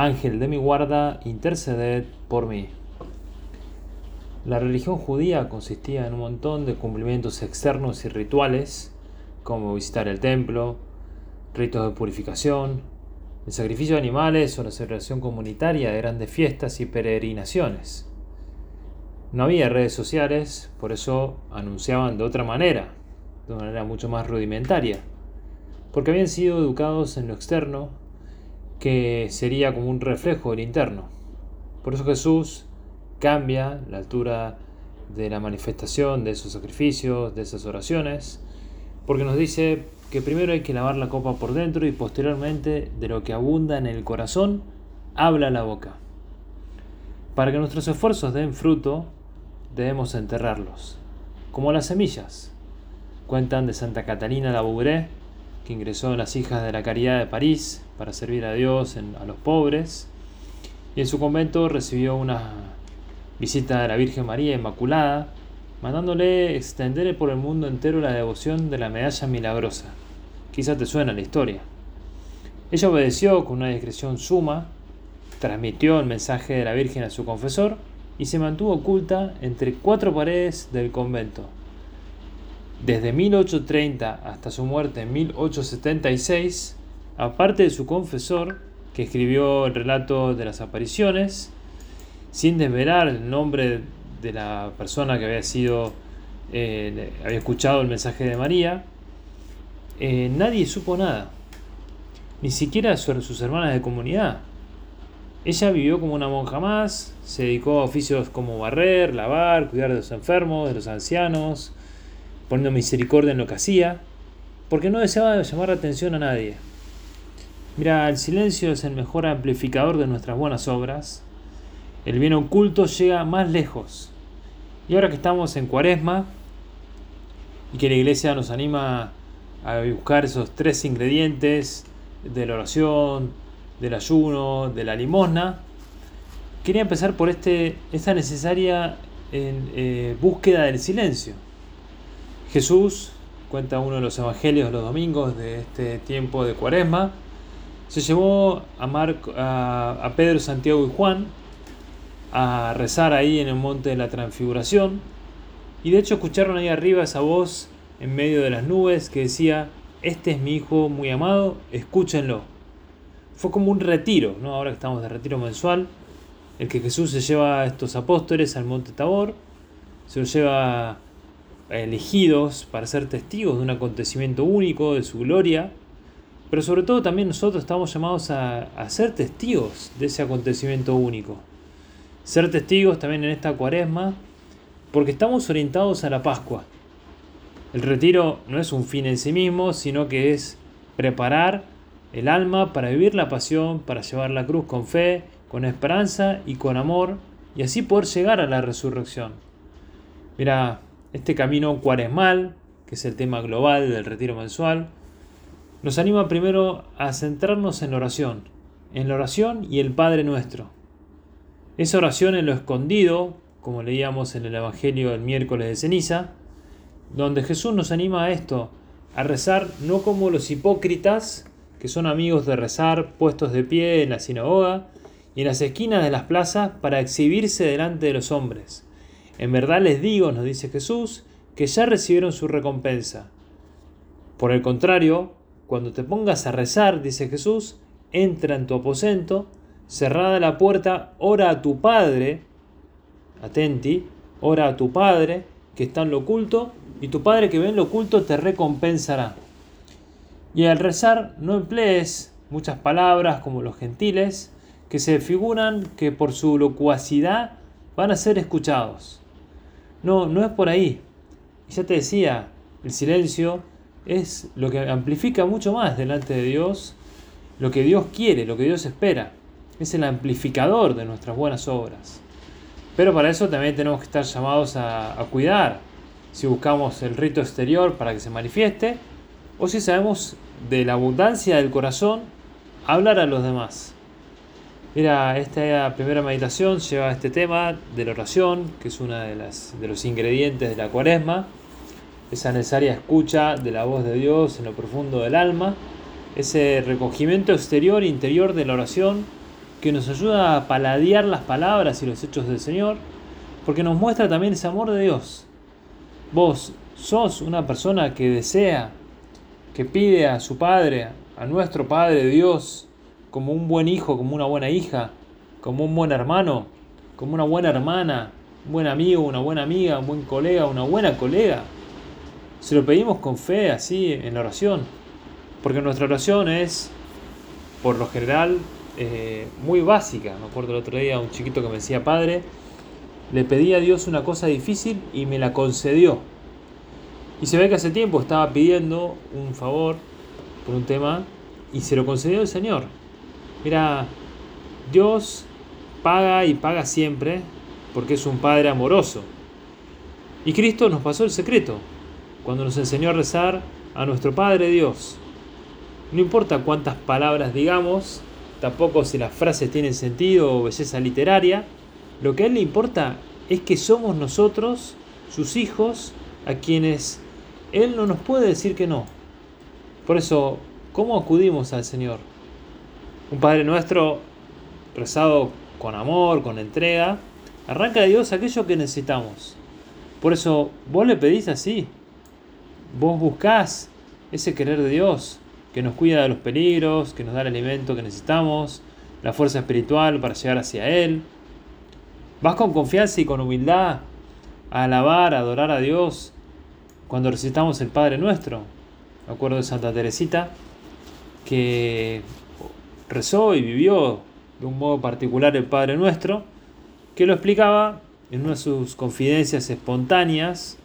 Ángel de mi guarda, interceded por mí. La religión judía consistía en un montón de cumplimientos externos y rituales, como visitar el templo, ritos de purificación, el sacrificio de animales o la celebración comunitaria de grandes fiestas y peregrinaciones. No había redes sociales, por eso anunciaban de otra manera, de una manera mucho más rudimentaria, porque habían sido educados en lo externo que sería como un reflejo del interno. Por eso Jesús cambia la altura de la manifestación de esos sacrificios, de esas oraciones, porque nos dice que primero hay que lavar la copa por dentro y posteriormente de lo que abunda en el corazón, habla la boca. Para que nuestros esfuerzos den fruto, debemos enterrarlos, como las semillas. Cuentan de Santa Catalina la Bougré, que ingresó en las Hijas de la Caridad de París para servir a Dios, a los pobres, y en su convento recibió una visita de la Virgen María Inmaculada, mandándole extender por el mundo entero la devoción de la medalla milagrosa. Quizá te suena la historia. Ella obedeció con una discreción suma, transmitió el mensaje de la Virgen a su confesor y se mantuvo oculta entre cuatro paredes del convento. Desde 1830 hasta su muerte en 1876, aparte de su confesor, que escribió el relato de las apariciones, sin desvelar el nombre de la persona que había sido, eh, había escuchado el mensaje de María, eh, nadie supo nada, ni siquiera sus hermanas de comunidad. Ella vivió como una monja más, se dedicó a oficios como barrer, lavar, cuidar de los enfermos, de los ancianos, poniendo misericordia en lo que hacía, porque no deseaba llamar la atención a nadie. Mira, el silencio es el mejor amplificador de nuestras buenas obras. El bien oculto llega más lejos. Y ahora que estamos en cuaresma y que la iglesia nos anima a buscar esos tres ingredientes de la oración, del ayuno, de la limosna, quería empezar por este, esta necesaria eh, búsqueda del silencio. Jesús, cuenta uno de los evangelios los domingos de este tiempo de cuaresma, se llevó a, a, Pedro, Santiago y Juan a rezar ahí en el monte de la transfiguración y de hecho escucharon ahí arriba esa voz en medio de las nubes que decía, este es mi hijo muy amado, escúchenlo. Fue como un retiro, ¿no? ahora que estamos de retiro mensual, el que Jesús se lleva a estos apóstoles al monte Tabor, se los lleva elegidos para ser testigos de un acontecimiento único, de su gloria, pero sobre todo también nosotros estamos llamados a, ser testigos de ese acontecimiento único. Ser testigos también en esta cuaresma, porque estamos orientados a la Pascua. El retiro no es un fin en sí mismo, sino que es preparar el alma para vivir la pasión, para llevar la cruz con fe, con esperanza y con amor, y así poder llegar a la resurrección. Mira, este camino cuaresmal, que es el tema global del retiro mensual, nos anima primero a centrarnos en la oración, en la oración y el Padre nuestro. Esa oración en lo escondido, como leíamos en el Evangelio del miércoles de ceniza, donde Jesús nos anima a esto, a rezar no como los hipócritas, que son amigos de rezar puestos de pie en la sinagoga y en las esquinas de las plazas para exhibirse delante de los hombres, en verdad les digo, nos dice Jesús, que ya recibieron su recompensa. Por el contrario, cuando te pongas a rezar, dice Jesús, entra en tu aposento, cerrada la puerta, ora a tu Padre, atenti, ora a tu Padre que está en lo oculto, y tu Padre que ve en lo oculto te recompensará. Y al rezar no emplees muchas palabras como los gentiles, que se figuran que por su locuacidad van a ser escuchados. No, no es por ahí. ya te decía, el silencio es lo que amplifica mucho más delante de Dios lo que Dios quiere, lo que Dios espera. es el amplificador de nuestras buenas obras. Pero para eso también tenemos que estar llamados a, cuidar si buscamos el rito exterior para que se manifieste o si sabemos de la abundancia del corazón hablar a los demás. Mira, esta primera meditación lleva este tema de la oración, que es uno de, de los ingredientes de la cuaresma, esa necesaria escucha de la voz de Dios en lo profundo del alma, ese recogimiento exterior e interior de la oración que nos ayuda a paladear las palabras y los hechos del Señor, porque nos muestra también ese amor de Dios. Vos sos una persona que desea, que pide a su Padre, a nuestro Padre Dios, como un buen hijo, como una buena hija, como un buen hermano, como una buena hermana, un buen amigo, una buena amiga, un buen colega, una buena colega. Se lo pedimos con fe, así, en la oración. Porque nuestra oración es, por lo general, eh, muy básica. Me acuerdo el otro día un chiquito que me decía, padre, le pedí a Dios una cosa difícil y me la concedió. Y se ve que hace tiempo estaba pidiendo un favor por un tema y se lo concedió el Señor. Mira, Dios paga y paga siempre porque es un Padre amoroso. Y Cristo nos pasó el secreto cuando nos enseñó a rezar a nuestro Padre Dios. No importa cuántas palabras digamos, tampoco si las frases tienen sentido o belleza literaria, lo que a Él le importa es que somos nosotros, sus hijos, a quienes Él no nos puede decir que no. Por eso, ¿cómo acudimos al Señor? Un Padre nuestro rezado con amor, con entrega, arranca de Dios aquello que necesitamos. Por eso vos le pedís así. Vos buscás ese querer de Dios que nos cuida de los peligros, que nos da el alimento que necesitamos, la fuerza espiritual para llegar hacia Él. Vas con confianza y con humildad a alabar, a adorar a Dios cuando recitamos el Padre Nuestro. Me acuerdo de Santa Teresita que rezó y vivió de un modo particular el Padre Nuestro, que lo explicaba en una de sus confidencias espontáneas,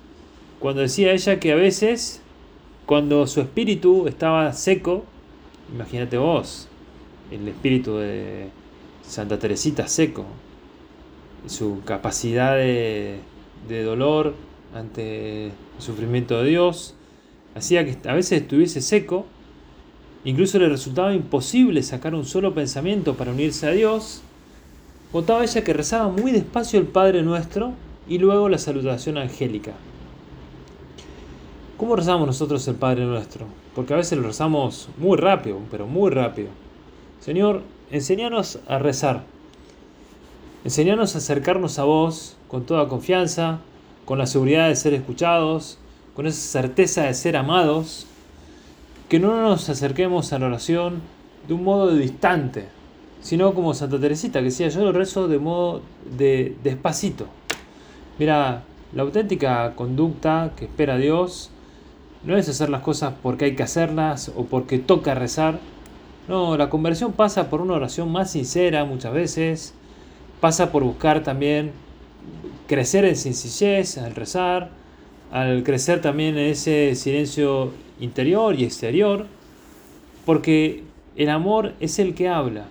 cuando decía ella que a veces, cuando su espíritu estaba seco, imagínate vos, el espíritu de Santa Teresita seco, su capacidad de, dolor ante el sufrimiento de Dios, hacía que a veces estuviese seco Incluso le resultaba imposible sacar un solo pensamiento para unirse a Dios. Contaba ella que rezaba muy despacio el Padre Nuestro y luego la salutación angélica. ¿Cómo rezamos nosotros el Padre Nuestro? Porque a veces lo rezamos muy rápido, pero muy rápido. Señor, enséñanos a rezar. Enséñanos a acercarnos a vos con toda confianza, con la seguridad de ser escuchados, con esa certeza de ser amados que no nos acerquemos a la oración de un modo distante, sino como Santa Teresita, que decía, yo lo rezo de modo de despacito. Mira, la auténtica conducta que espera Dios no es hacer las cosas porque hay que hacerlas o porque toca rezar. No, la conversión pasa por una oración más sincera muchas veces, pasa por buscar también crecer en sencillez al rezar, al crecer también en ese silencio interior y exterior, porque el amor es el que habla.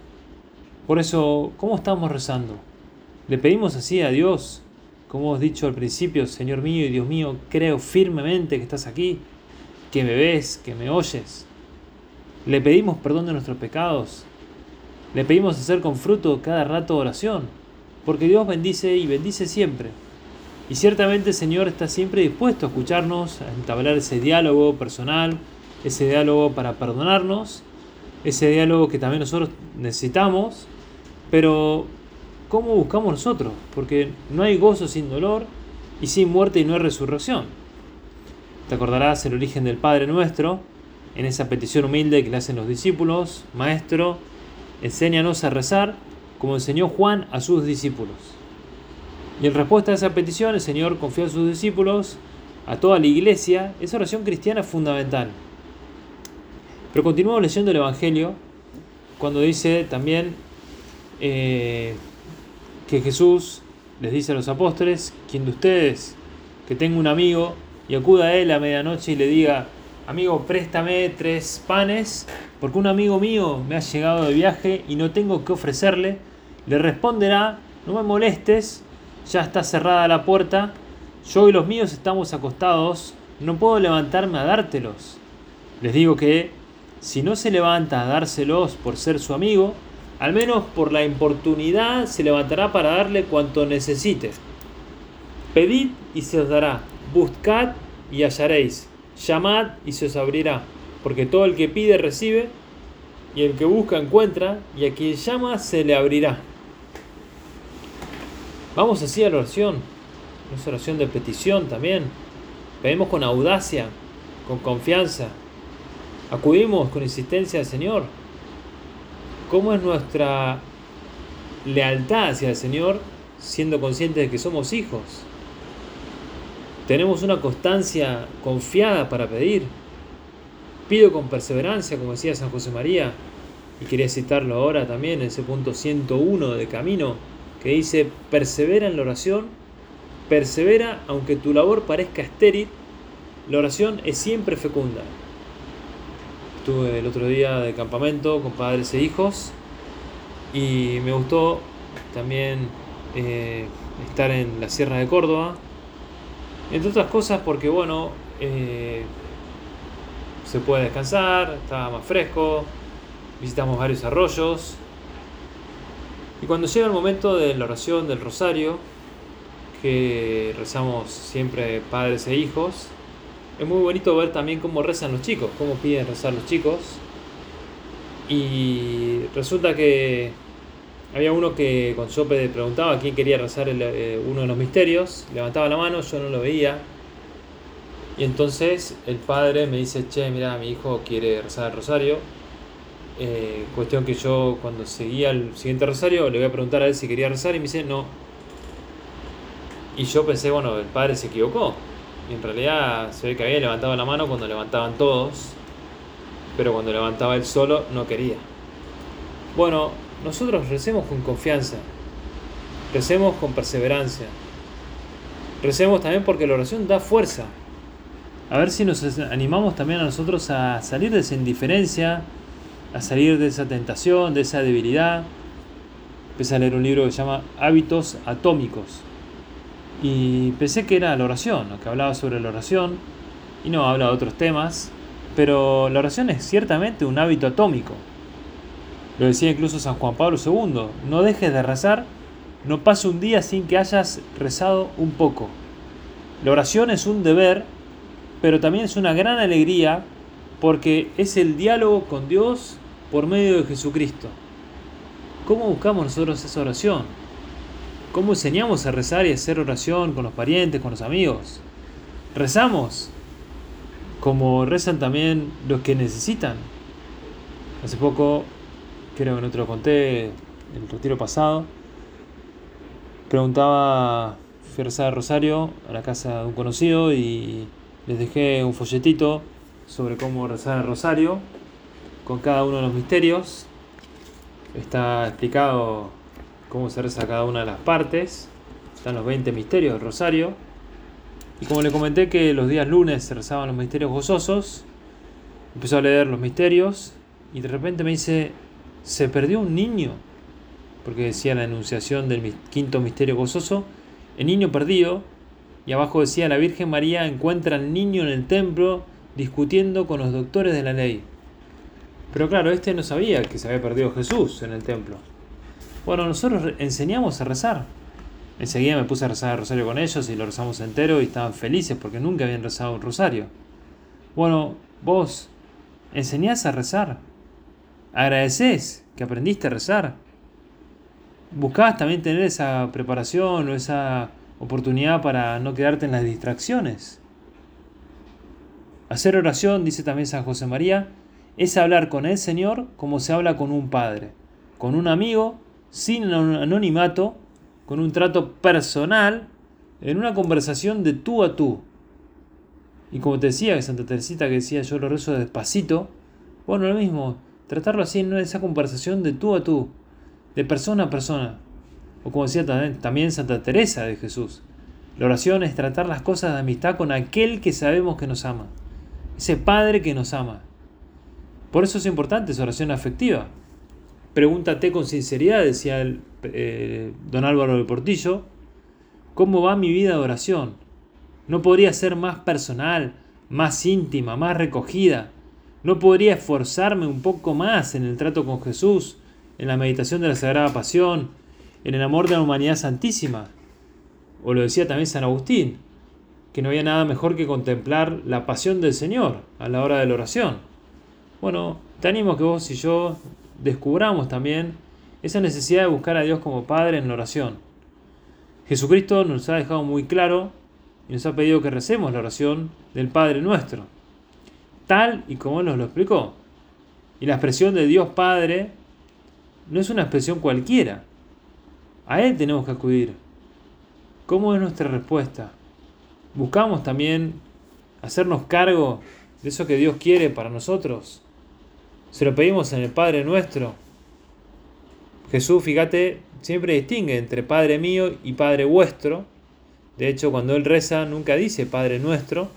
Por eso, ¿cómo estamos rezando? Le pedimos así a Dios, como hemos dicho al principio, Señor mío y Dios mío, creo firmemente que estás aquí, que me ves, que me oyes. Le pedimos perdón de nuestros pecados. Le pedimos hacer con fruto cada rato oración, porque Dios bendice y bendice siempre. Y ciertamente el Señor está siempre dispuesto a escucharnos, a entablar ese diálogo personal, ese diálogo para perdonarnos, ese diálogo que también nosotros necesitamos, pero ¿cómo buscamos nosotros? Porque no hay gozo sin dolor y sin muerte y no hay resurrección. Te acordarás el origen del Padre nuestro, en esa petición humilde que le hacen los discípulos, Maestro, enséñanos a rezar como enseñó Juan a sus discípulos. Y en respuesta a esa petición, el Señor confió a sus discípulos, a toda la iglesia, esa oración cristiana fundamental. Pero continuamos leyendo el Evangelio cuando dice también eh, que Jesús les dice a los apóstoles, quien de ustedes que tenga un amigo y acuda a él a medianoche y le diga, amigo, préstame tres panes, porque un amigo mío me ha llegado de viaje y no tengo que ofrecerle, le responderá, no me molestes, ya está cerrada la puerta, yo y los míos estamos acostados, no puedo levantarme a dártelos. Les digo que si no se levanta a dárselos por ser su amigo, al menos por la importunidad se levantará para darle cuanto necesite. Pedid y se os dará, buscad y hallaréis, llamad y se os abrirá, porque todo el que pide recibe, y el que busca encuentra, y a quien llama se le abrirá. Vamos así a la oración, es oración de petición también. Pedimos con audacia, con confianza. Acudimos con insistencia al Señor. ¿Cómo es nuestra lealtad hacia el Señor siendo conscientes de que somos hijos? Tenemos una constancia confiada para pedir. Pido con perseverancia, como decía San José María, y quería citarlo ahora también en ese punto 101 de camino, que dice, persevera en la oración, persevera aunque tu labor parezca estéril, la oración es siempre fecunda. Estuve el otro día de campamento con padres e hijos y me gustó también eh, estar en la Sierra de Córdoba, entre otras cosas porque, bueno, eh, se puede descansar, está más fresco, visitamos varios arroyos. Y cuando llega el momento de la oración del rosario, que rezamos siempre padres e hijos, es muy bonito ver también cómo rezan los chicos, cómo piden rezar los chicos. Y resulta que había uno que con Sope preguntaba quién quería rezar eh, uno de los misterios, levantaba la mano, yo no lo veía. Y entonces el padre me dice, che, mira, mi hijo quiere rezar el rosario. Eh, cuestión que yo cuando seguía el siguiente rosario le voy a preguntar a él si quería rezar y me dice, no. Y yo pensé, bueno, el padre se equivocó. Y en realidad se ve que había levantado la mano cuando levantaban todos, pero cuando levantaba él solo no quería. Bueno, nosotros recemos con confianza, recemos con perseverancia, recemos también porque la oración da fuerza. A ver si nos animamos también a nosotros a salir de esa indiferencia, a salir de esa tentación, de esa debilidad. Empecé a leer un libro que se llama Hábitos Atómicos y pensé que era la oración, que hablaba sobre la oración, y no habla de otros temas, pero la oración es ciertamente un hábito atómico. Lo decía incluso San Juan Pablo II, no dejes de rezar, no pase un día sin que hayas rezado un poco. La oración es un deber, pero también es una gran alegría porque es el diálogo con Dios por medio de Jesucristo. ¿Cómo buscamos nosotros esa oración? ¿Cómo enseñamos a rezar y hacer oración con los parientes, con los amigos? Rezamos como rezan también los que necesitan. Hace poco, creo que no te lo conté, el retiro pasado, preguntaba, fui a rezar rosario a la casa de un conocido y les dejé un folletito sobre cómo rezar el rosario con cada uno de los misterios. Está explicado cómo se reza cada una de las partes. Están los 20 misterios del rosario. Y como le comenté que los días lunes se rezaban los misterios gozosos, empezó a leer los misterios y de repente me dice, se perdió un niño, porque decía la enunciación del quinto misterio gozoso, el niño perdido, y abajo decía, la Virgen María encuentra al niño en el templo discutiendo con los doctores de la ley. Pero claro, este no sabía que se había perdido Jesús en el templo. Bueno, nosotros enseñamos a rezar. Enseguida me puse a rezar el rosario con ellos y lo rezamos entero y estaban felices porque nunca habían rezado un rosario. Bueno, vos enseñás a rezar. Agradeces que aprendiste a rezar. Buscabas también tener esa preparación o esa oportunidad para no quedarte en las distracciones. Hacer oración, dice también San José María, es hablar con el Señor como se habla con un padre, con un amigo sin anonimato, con un trato personal, en una conversación de tú a tú. Y como te decía, Santa Teresita que decía yo lo rezo despacito, bueno, lo mismo, tratarlo así en esa conversación de tú a tú, de persona a persona. O como decía también Santa Teresa de Jesús, la oración es tratar las cosas de amistad con aquel que sabemos que nos ama. ese Padre que nos ama. Por eso es importante esa oración afectiva. Pregúntate con sinceridad, decía el, eh, don Álvaro del Portillo, ¿cómo va mi vida de oración? ¿No podría ser más personal, más íntima, más recogida? ¿No podría esforzarme un poco más en el trato con Jesús, en la meditación de la Sagrada Pasión, en el amor de la humanidad santísima? O lo decía también San Agustín, que no había nada mejor que contemplar la pasión del Señor a la hora de la oración. Bueno, te animo a que vos y yo descubramos también esa necesidad de buscar a Dios como Padre en la oración. Jesucristo nos ha dejado muy claro y nos ha pedido que recemos la oración del Padre nuestro, tal y como nos lo explicó. Y la expresión de Dios Padre no es una expresión cualquiera. A Él tenemos que acudir. ¿Cómo es nuestra respuesta? buscamos también hacernos cargo de eso que Dios quiere para nosotros. Se lo pedimos en el Padre nuestro. Jesús, fíjate, siempre distingue entre Padre mío y Padre vuestro. De hecho, cuando Él reza, nunca dice Padre nuestro.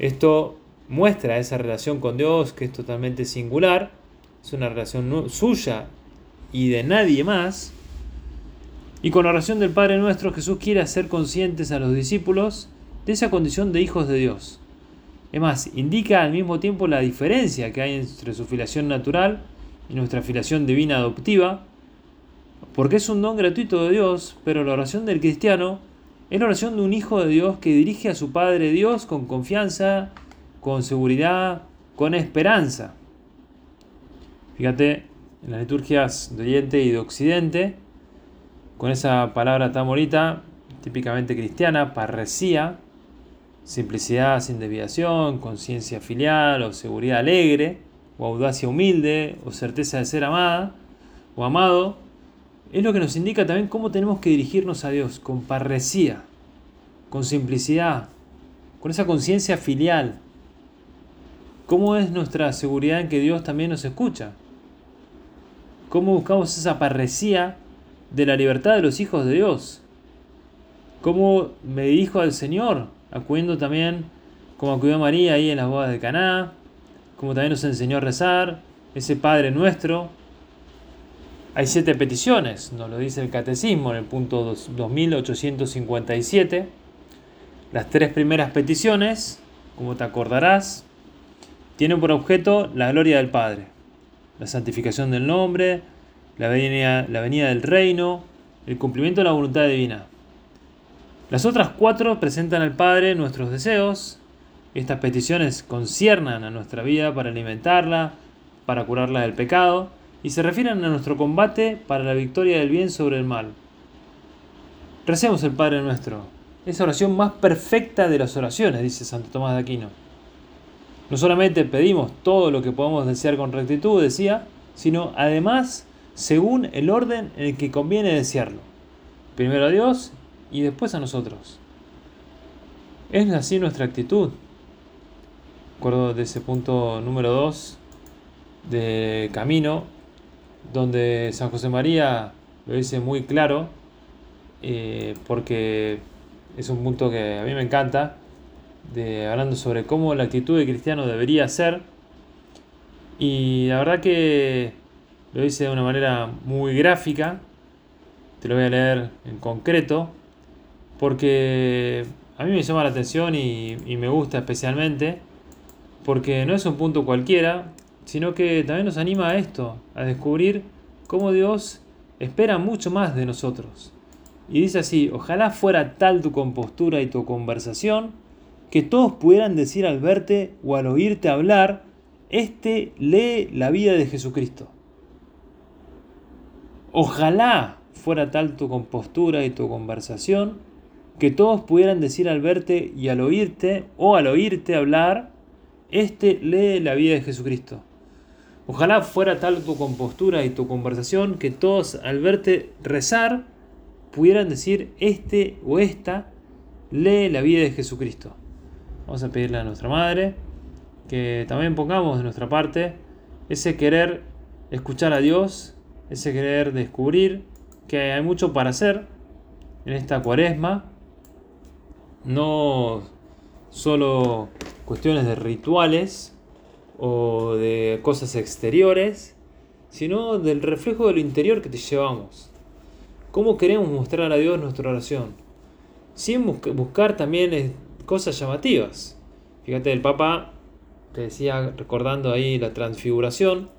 Esto muestra esa relación con Dios que es totalmente singular. Es una relación suya y de nadie más. Y con la oración del Padre nuestro, Jesús quiere hacer conscientes a los discípulos de esa condición de hijos de Dios. Es más, indica al mismo tiempo la diferencia que hay entre su filiación natural y nuestra filiación divina adoptiva, porque es un don gratuito de Dios, pero la oración del cristiano es la oración de un hijo de Dios que dirige a su Padre Dios con confianza, con seguridad, con esperanza. Fíjate, en las liturgias de Oriente y de Occidente, con esa palabra tan bonita, típicamente cristiana, parresía, simplicidad sin desviación, conciencia filial o seguridad alegre, o audacia humilde, o certeza de ser amada o amado, es lo que nos indica también cómo tenemos que dirigirnos a Dios, con parresía, con simplicidad, con esa conciencia filial. ¿Cómo es nuestra seguridad en que Dios también nos escucha? ¿Cómo buscamos esa parresía de la libertad de los hijos de Dios. Cómo me dirijo al Señor, acudiendo también como acudió María ahí en las bodas de Caná, como también nos enseñó a rezar, ese Padre nuestro. Hay siete peticiones, nos lo dice el Catecismo en el punto 2857. Las tres primeras peticiones, como te acordarás, tienen por objeto la gloria del Padre, la santificación del nombre, la venida, la venida del reino, el cumplimiento de la voluntad divina. Las otras cuatro presentan al Padre nuestros deseos. Estas peticiones conciernan a nuestra vida para alimentarla, para curarla del pecado, y se refieren a nuestro combate para la victoria del bien sobre el mal. Recemos el Padre nuestro, esa oración más perfecta de las oraciones, dice Santo Tomás de Aquino. No solamente pedimos todo lo que podamos desear con rectitud, decía, sino además según el orden en el que conviene desearlo. Primero a Dios y después a nosotros. Es así nuestra actitud. Recuerdo de ese punto número 2 de Camino, donde San José María lo dice muy claro, eh, porque es un punto que a mí me encanta, de, hablando sobre cómo la actitud de cristiano debería ser. Y la verdad que lo hice de una manera muy gráfica, te lo voy a leer en concreto, porque a mí me llama la atención y, me gusta especialmente, porque no es un punto cualquiera, sino que también nos anima a esto, a descubrir cómo Dios espera mucho más de nosotros. Y dice así, ojalá fuera tal tu compostura y tu conversación, que todos pudieran decir al verte o al oírte hablar, este lee la vida de Jesucristo. Ojalá fuera tal tu compostura y tu conversación que todos pudieran decir al verte y al oírte o al oírte hablar, este lee la vida de Jesucristo. Ojalá fuera tal tu compostura y tu conversación que todos al verte rezar pudieran decir este o esta lee la vida de Jesucristo. Vamos a pedirle a nuestra Madre que también pongamos de nuestra parte ese querer escuchar a Dios ese querer descubrir que hay mucho para hacer en esta cuaresma, no solo cuestiones de rituales o de cosas exteriores, sino del reflejo de lo interior que te llevamos. ¿Cómo queremos mostrar a Dios nuestra oración? Sin buscar también cosas llamativas. Fíjate, el Papa te decía, recordando ahí la transfiguración,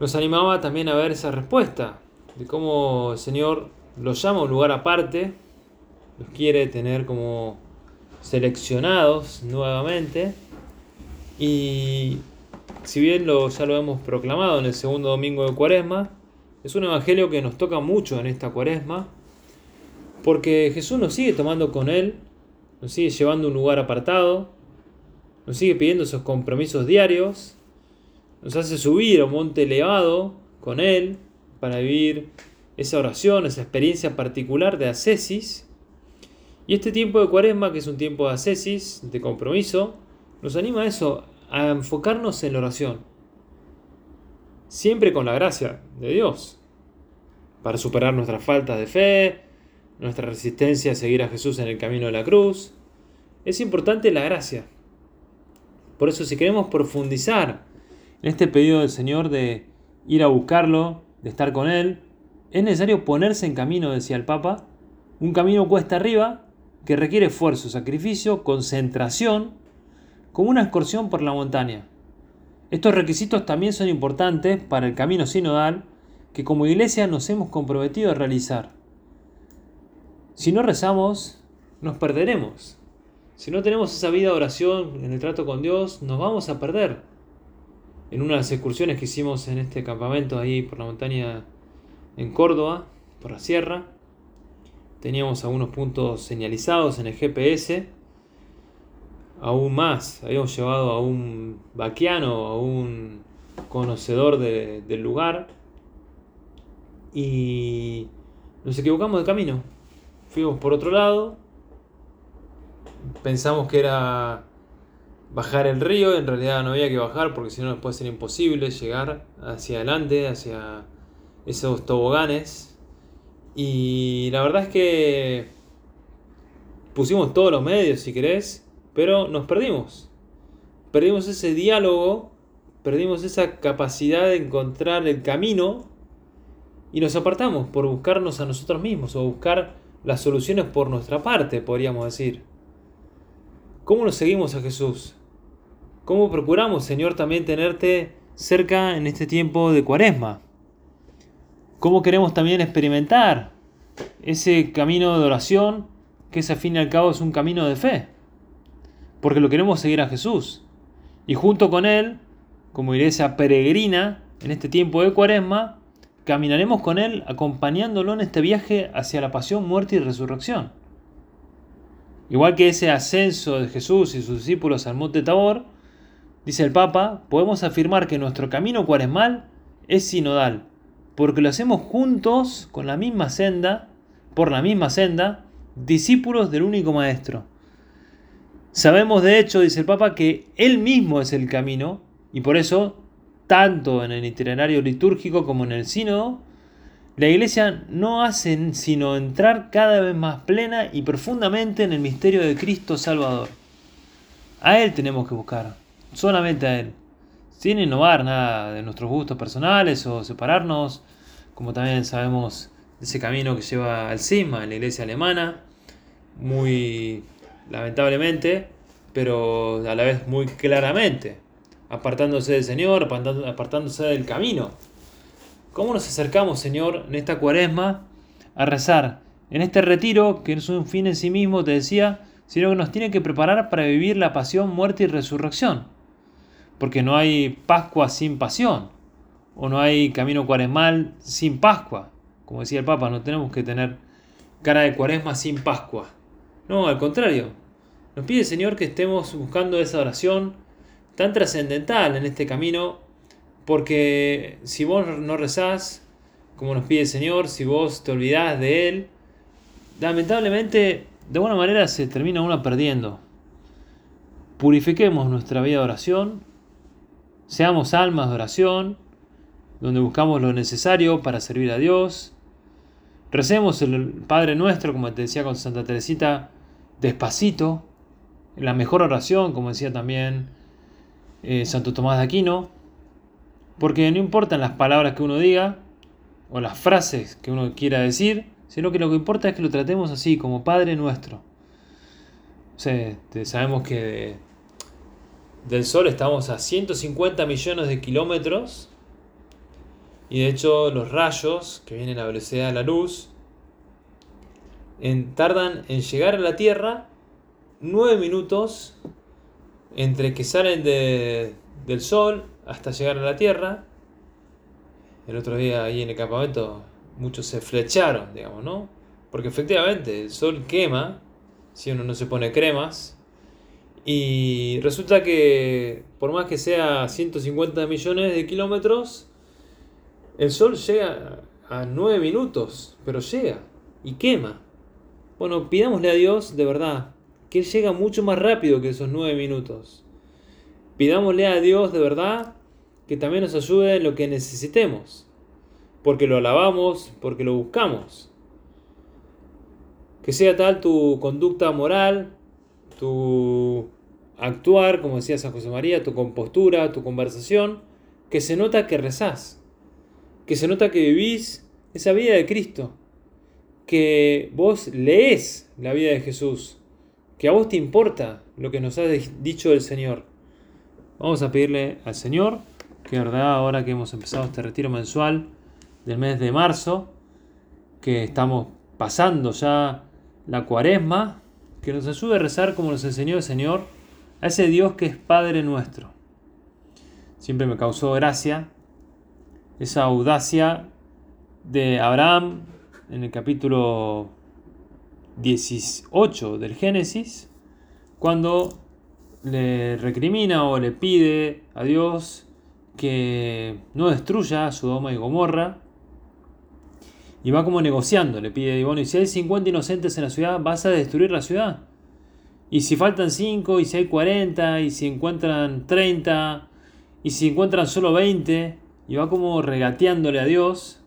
nos animaba también a ver esa respuesta, de cómo el Señor los llama a un lugar aparte, los quiere tener como seleccionados nuevamente, y si bien lo, ya lo hemos proclamado en el segundo domingo de Cuaresma, es un evangelio que nos toca mucho en esta Cuaresma, porque Jesús nos sigue tomando con Él, nos sigue llevando a un lugar apartado, nos sigue pidiendo esos compromisos diarios, nos hace subir a un monte elevado con Él para vivir esa oración, esa experiencia particular de ascesis. Y este tiempo de cuaresma, que es un tiempo de ascesis, de compromiso, nos anima a eso, a enfocarnos en la oración. Siempre con la gracia de Dios, para superar nuestras faltas de fe, nuestra resistencia a seguir a Jesús en el camino de la cruz. Es importante la gracia. Por eso si queremos profundizar en este pedido del Señor de ir a buscarlo, de estar con Él, es necesario ponerse en camino, decía el Papa, un camino cuesta arriba que requiere esfuerzo, sacrificio, concentración, como una excursión por la montaña. Estos requisitos también son importantes para el camino sinodal que como iglesia nos hemos comprometido a realizar. Si no rezamos, nos perderemos. Si no tenemos esa vida de oración en el trato con Dios, nos vamos a perder. En una de las excursiones que hicimos en este campamento ahí por la montaña en Córdoba, por la sierra, teníamos algunos puntos señalizados en el GPS. Aún más, habíamos llevado a un vaquiano, a un conocedor del lugar, y nos equivocamos de camino. Fuimos por otro lado, pensamos que era bajar el río, en realidad no había que bajar porque si no nos puede ser imposible llegar hacia adelante, hacia esos toboganes. Y la verdad es que pusimos todos los medios, si querés, pero nos perdimos. Perdimos ese diálogo, perdimos esa capacidad de encontrar el camino y nos apartamos por buscarnos a nosotros mismos o buscar las soluciones por nuestra parte, podríamos decir. ¿Cómo nos seguimos a Jesús? ¿Cómo procuramos, Señor, también tenerte cerca en este tiempo de cuaresma? ¿Cómo queremos también experimentar ese camino de oración que al fin y al cabo es un camino de fe? Porque lo queremos seguir a Jesús. Y junto con Él, como iglesia peregrina en este tiempo de cuaresma, caminaremos con Él acompañándolo en este viaje hacia la pasión, muerte y resurrección. Igual que ese ascenso de Jesús y sus discípulos al monte Tabor, dice el Papa, podemos afirmar que nuestro camino cuaresmal es sinodal, porque lo hacemos juntos con la misma senda, por la misma senda, discípulos del único Maestro. Sabemos de hecho, dice el Papa, que Él mismo es el camino, y por eso, tanto en el itinerario litúrgico como en el sínodo, la Iglesia no hace sino entrar cada vez más plena y profundamente en el misterio de Cristo Salvador. A Él tenemos que buscar, solamente a Él, sin innovar nada de nuestros gustos personales o separarnos, como también sabemos ese camino que lleva al cisma en la Iglesia alemana, muy lamentablemente, pero a la vez muy claramente, apartándose del Señor, apartándose del camino ¿Cómo nos acercamos, Señor, en esta cuaresma a rezar? En este retiro, que es un fin en sí mismo, te decía, sino que nos tiene que preparar para vivir la pasión, muerte y resurrección. Porque no hay Pascua sin pasión, o no hay camino cuaresmal sin Pascua. Como decía el Papa, no tenemos que tener cara de cuaresma sin Pascua. No, al contrario. Nos pide, Señor, que estemos buscando esa oración tan trascendental en este camino porque si vos no rezás, como nos pide el Señor, si vos te olvidás de Él, lamentablemente de alguna manera se termina uno perdiendo. Purifiquemos nuestra vida de oración, seamos almas de oración, donde buscamos lo necesario para servir a Dios. Recemos el Padre Nuestro, como te decía con Santa Teresita, despacito, la mejor oración, como decía también eh, Santo Tomás de Aquino, porque no importan las palabras que uno diga o las frases que uno quiera decir, sino que lo que importa es que lo tratemos así, como Padre nuestro. O sea, sabemos que del Sol estamos a 150 millones de kilómetros y de hecho los rayos que vienen a la velocidad de la luz tardan en llegar a la Tierra 9 minutos entre que salen del Sol hasta llegar a la Tierra. El otro día ahí en el campamento muchos se flecharon, digamos, ¿no? Porque efectivamente el Sol quema si uno no se pone cremas. Y resulta que por más que sea 150 millones de kilómetros, el Sol llega a 9 minutos, pero llega y quema. Bueno, pidámosle a Dios de verdad que Él llega mucho más rápido que esos 9 minutos. Pidámosle a Dios de verdad que también nos ayude en lo que necesitemos, porque lo alabamos, porque lo buscamos. Que sea tal tu conducta moral, tu actuar, como decía San José María, tu compostura, tu conversación, que se nota que rezás, que se nota que vivís esa vida de Cristo, que vos lees la vida de Jesús, que a vos te importa lo que nos ha dicho el Señor. Vamos a pedirle al Señor que verdad ahora que hemos empezado este retiro mensual del mes de marzo, que estamos pasando ya la cuaresma, que nos ayude a rezar como nos enseñó el Señor, a ese Dios que es Padre nuestro. Siempre me causó gracia esa audacia de Abraham en el capítulo 18 del Génesis, cuando le recrimina o le pide a Dios que no destruya a Sodoma y Gomorra. Y va como negociando, le pide, bueno, y si hay 50 inocentes en la ciudad, vas a destruir la ciudad. Y si faltan 5, y si hay 40, y si encuentran 30, y si encuentran solo 20, y va como regateándole a Dios,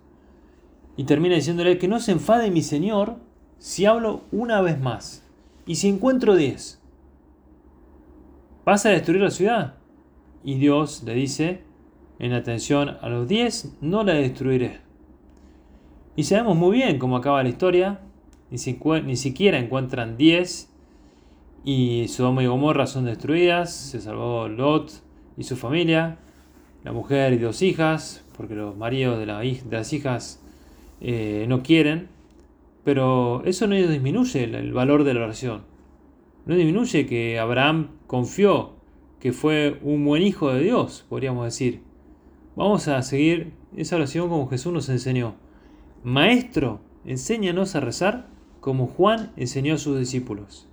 y termina diciéndole que no se enfade mi Señor si hablo una vez más, y si encuentro 10. ¿Vas a destruir la ciudad? Y Dios le dice, en atención a los 10, no la destruiré. Y sabemos muy bien cómo acaba la historia, ni, siquiera encuentran 10 y Sodoma y Gomorra son destruidas, se salvó Lot y su familia, la mujer y dos hijas, porque los maridos de, las hijas eh, no quieren, pero eso no disminuye el valor de la oración, no disminuye que Abraham confió que fue un buen hijo de Dios, podríamos decir. Vamos a seguir esa oración como Jesús nos enseñó. Maestro, enséñanos a rezar como Juan enseñó a sus discípulos.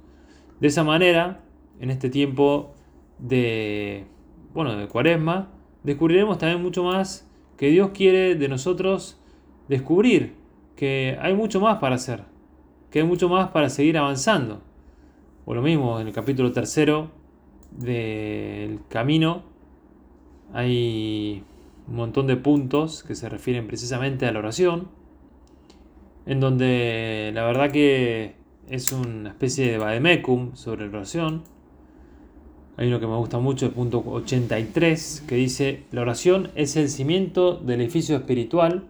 De esa manera, en este tiempo de, bueno, de cuaresma, descubriremos también mucho más que Dios quiere de nosotros descubrir, que hay mucho más para hacer, que hay mucho más para seguir avanzando. O lo mismo en el capítulo tercero del camino hay un montón de puntos que se refieren precisamente a la oración, en donde la verdad que es una especie de vademecum sobre oración. Hay uno que me gusta mucho, el punto 83, que dice, la oración es el cimiento del edificio espiritual,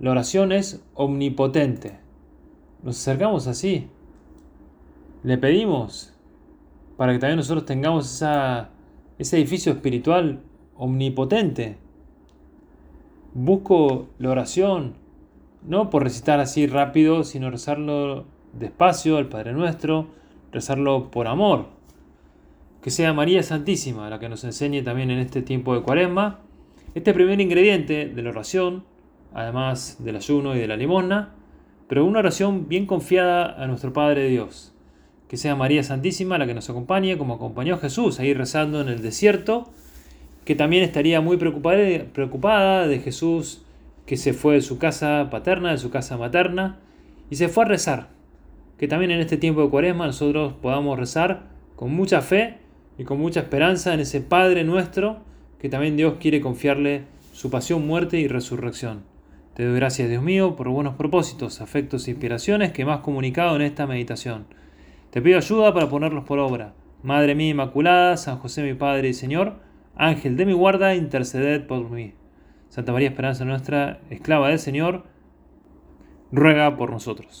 la oración es omnipotente. Nos acercamos así, le pedimos para que también nosotros tengamos esa, ese edificio espiritual omnipotente, busco la oración, no por recitar así rápido, sino rezarlo despacio al Padre Nuestro, rezarlo por amor. Que sea María Santísima la que nos enseñe también en este tiempo de cuaresma este primer ingrediente de la oración, además del ayuno y de la limosna, pero una oración bien confiada a nuestro Padre Dios. Que sea María Santísima la que nos acompañe, como acompañó Jesús a ir rezando en el desierto que también estaría muy preocupada, de Jesús que se fue de su casa paterna, de su casa materna, y se fue a rezar. Que también en este tiempo de cuaresma nosotros podamos rezar con mucha fe y con mucha esperanza en ese Padre nuestro, que también Dios quiere confiarle su pasión, muerte y resurrección. Te doy gracias, Dios mío, por buenos propósitos, afectos e inspiraciones que me has comunicado en esta meditación. Te pido ayuda para ponerlos por obra Madre mía Inmaculada, San José mi Padre y Señor, Ángel de mi guarda, interceded por mí. Santa María Esperanza nuestra, esclava del Señor, ruega por nosotros.